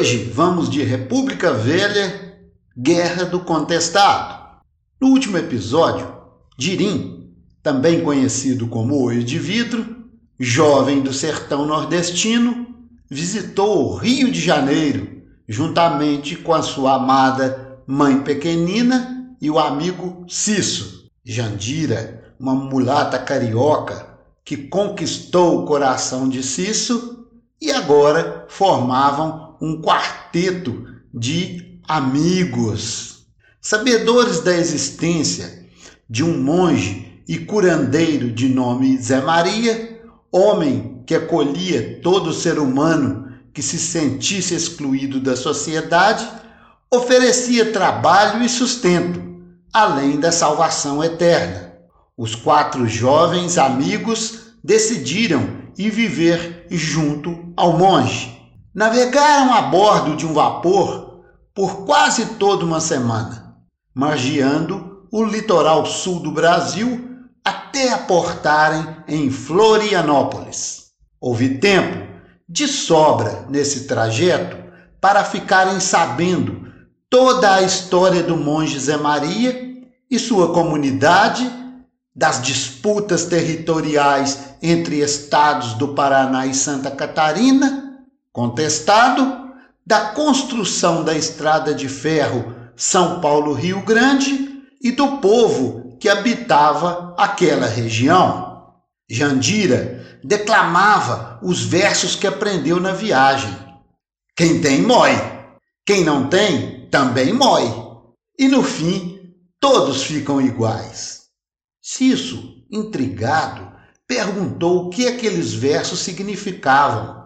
Hoje vamos de República Velha, Guerra do Contestado. No último episódio, Dirim, também conhecido como Olho de Vidro, jovem do sertão nordestino, visitou o Rio de Janeiro juntamente com a sua amada mãe pequenina e o amigo Cisso. Jandira, uma mulata carioca que conquistou o coração de Cisso e agora formavam um quarteto de amigos. Sabedores da existência de um monge e curandeiro de nome Zé Maria, homem que acolhia todo ser humano que se sentisse excluído da sociedade, oferecia trabalho e sustento, além da salvação eterna. Os quatro jovens amigos decidiram ir viver junto ao monge. Navegaram a bordo de um vapor por quase toda uma semana, margeando o litoral sul do Brasil até aportarem em Florianópolis. Houve tempo de sobra nesse trajeto para ficarem sabendo toda a história do monge Zé Maria e sua comunidade, das disputas territoriais entre estados do Paraná e Santa Catarina, contestado, da construção da estrada de ferro São Paulo-Rio Grande e do povo que habitava aquela região. Jandira declamava os versos que aprendeu na viagem. Quem tem, mói. Quem não tem, também mói. E no fim, todos ficam iguais. Cisso, intrigado, perguntou o que aqueles versos significavam.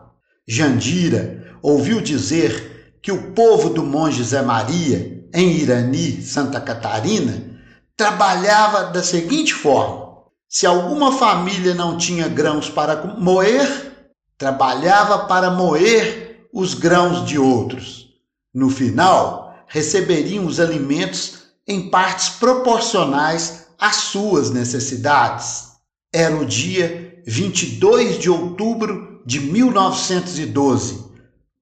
Jandira ouviu dizer que o povo do monge Zé Maria, em Irani, Santa Catarina, trabalhava da seguinte forma: se alguma família não tinha grãos para moer, trabalhava para moer os grãos de outros. No final, receberiam os alimentos em partes proporcionais às suas necessidades. Era o dia 22 de outubro de 1912,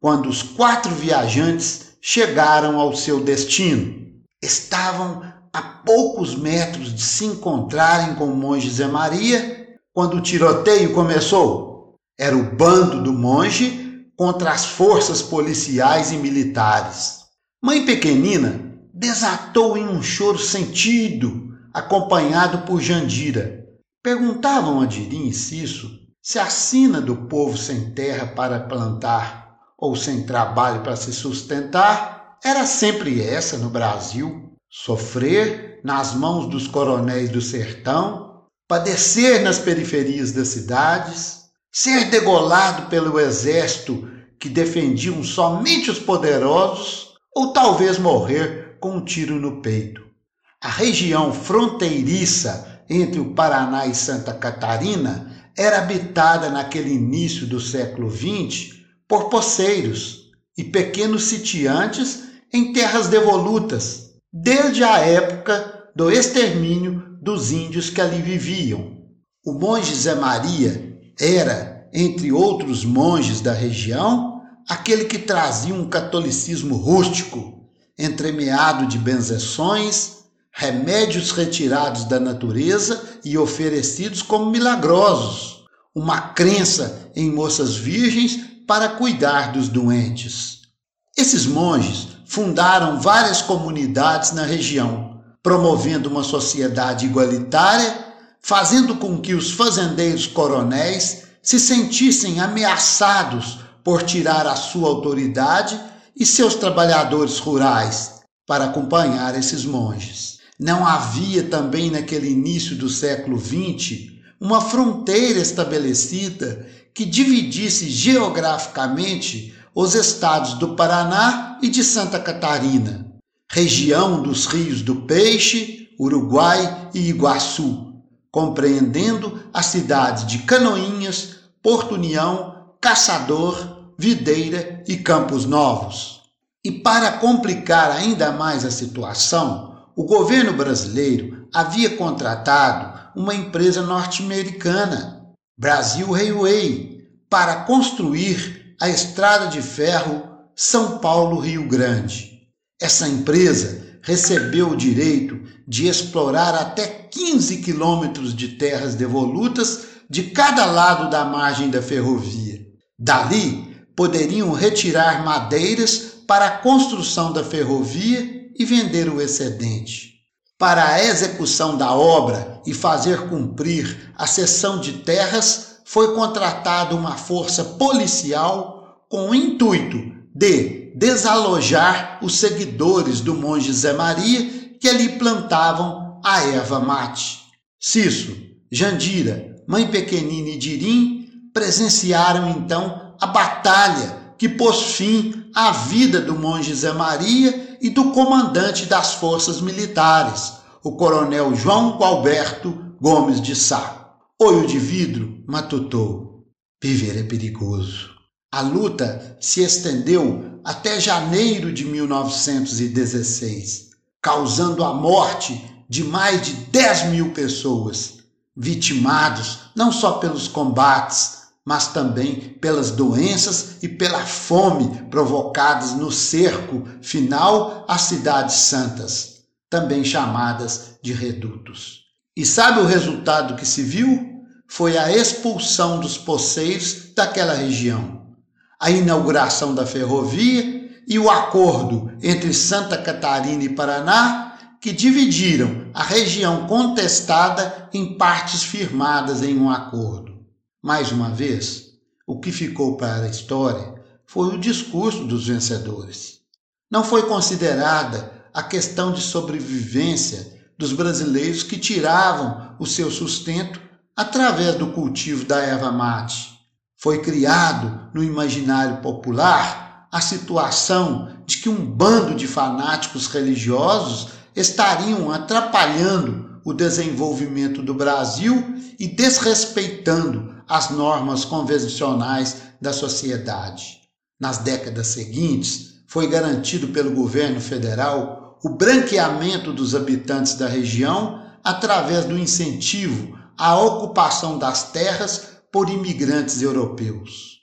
quando os quatro viajantes chegaram ao seu destino. Estavam a poucos metros de se encontrarem com o monge Zé Maria quando o tiroteio começou. Era o bando do monge contra as forças policiais e militares. Mãe pequenina desatou em um choro sentido, acompanhado por Jandira. Perguntavam a Dirim e Cisso se a sina do povo sem terra para plantar ou sem trabalho para se sustentar era sempre essa no Brasil: sofrer nas mãos dos coronéis do sertão, padecer nas periferias das cidades, ser degolado pelo exército que defendiam somente os poderosos, ou talvez morrer com um tiro no peito. A região fronteiriça entre o Paraná e Santa Catarina era habitada naquele início do século XX por poceiros e pequenos sitiantes em terras devolutas, desde a época do extermínio dos índios que ali viviam. O monge Zé Maria era, entre outros monges da região, aquele que trazia um catolicismo rústico entremeado de benzeções, remédios retirados da natureza e oferecidos como milagrosos, uma crença em moças virgens para cuidar dos doentes. Esses monges fundaram várias comunidades na região, promovendo uma sociedade igualitária, fazendo com que os fazendeiros coronéis se sentissem ameaçados por tirar a sua autoridade e seus trabalhadores rurais para acompanhar esses monges. Não havia também naquele início do século XX uma fronteira estabelecida que dividisse geograficamente os estados do Paraná e de Santa Catarina, região dos rios do Peixe, Uruguai e Iguaçu, compreendendo as cidades de Canoinhas, Porto União, Caçador, Videira e Campos Novos. E para complicar ainda mais a situação, o governo brasileiro havia contratado uma empresa norte-americana, Brasil Railway, para construir a estrada de ferro São Paulo Rio Grande. Essa empresa recebeu o direito de explorar até 15 quilômetros de terras devolutas de cada lado da margem da ferrovia. Dali, poderiam retirar madeiras para a construção da ferrovia e vender o excedente. Para a execução da obra e fazer cumprir a cessão de terras, foi contratada uma força policial com o intuito de desalojar os seguidores do monge Zé Maria que ali plantavam a erva mate. Cisso, Jandira, Mãe Pequenina e Dirim presenciaram então a batalha que pôs fim à vida do monge Zé Maria e do comandante das forças militares, o coronel João Gualberto Gomes de Sá. Olho de vidro matutou. Viver é perigoso. A luta se estendeu até janeiro de 1916 causando a morte de mais de 10 mil pessoas, vitimados não só pelos combates, mas também pelas doenças e pela fome provocadas no cerco final às cidades santas, também chamadas de redutos. E sabe o resultado que se viu? Foi a expulsão dos poceiros daquela região, a inauguração da ferrovia e o acordo entre Santa Catarina e Paraná, que dividiram a região contestada em partes firmadas em um acordo. Mais uma vez, o que ficou para a história foi o discurso dos vencedores. Não foi considerada a questão de sobrevivência dos brasileiros que tiravam o seu sustento através do cultivo da erva mate. Foi criado no imaginário popular a situação de que um bando de fanáticos religiosos estariam atrapalhando o desenvolvimento do Brasil e desrespeitando as normas convencionais da sociedade. Nas décadas seguintes, foi garantido pelo governo federal o branqueamento dos habitantes da região através do incentivo à ocupação das terras por imigrantes europeus.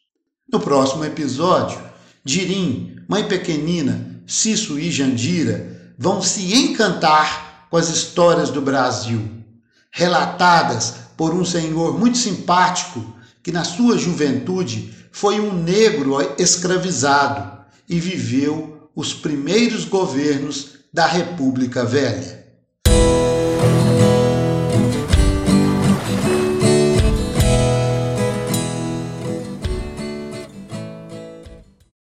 No próximo episódio, Dirim, Mãe Pequenina, Cisso e Jandira vão se encantar com as histórias do Brasil, relatadas por um senhor muito simpático que, na sua juventude, foi um negro escravizado e viveu os primeiros governos da República Velha.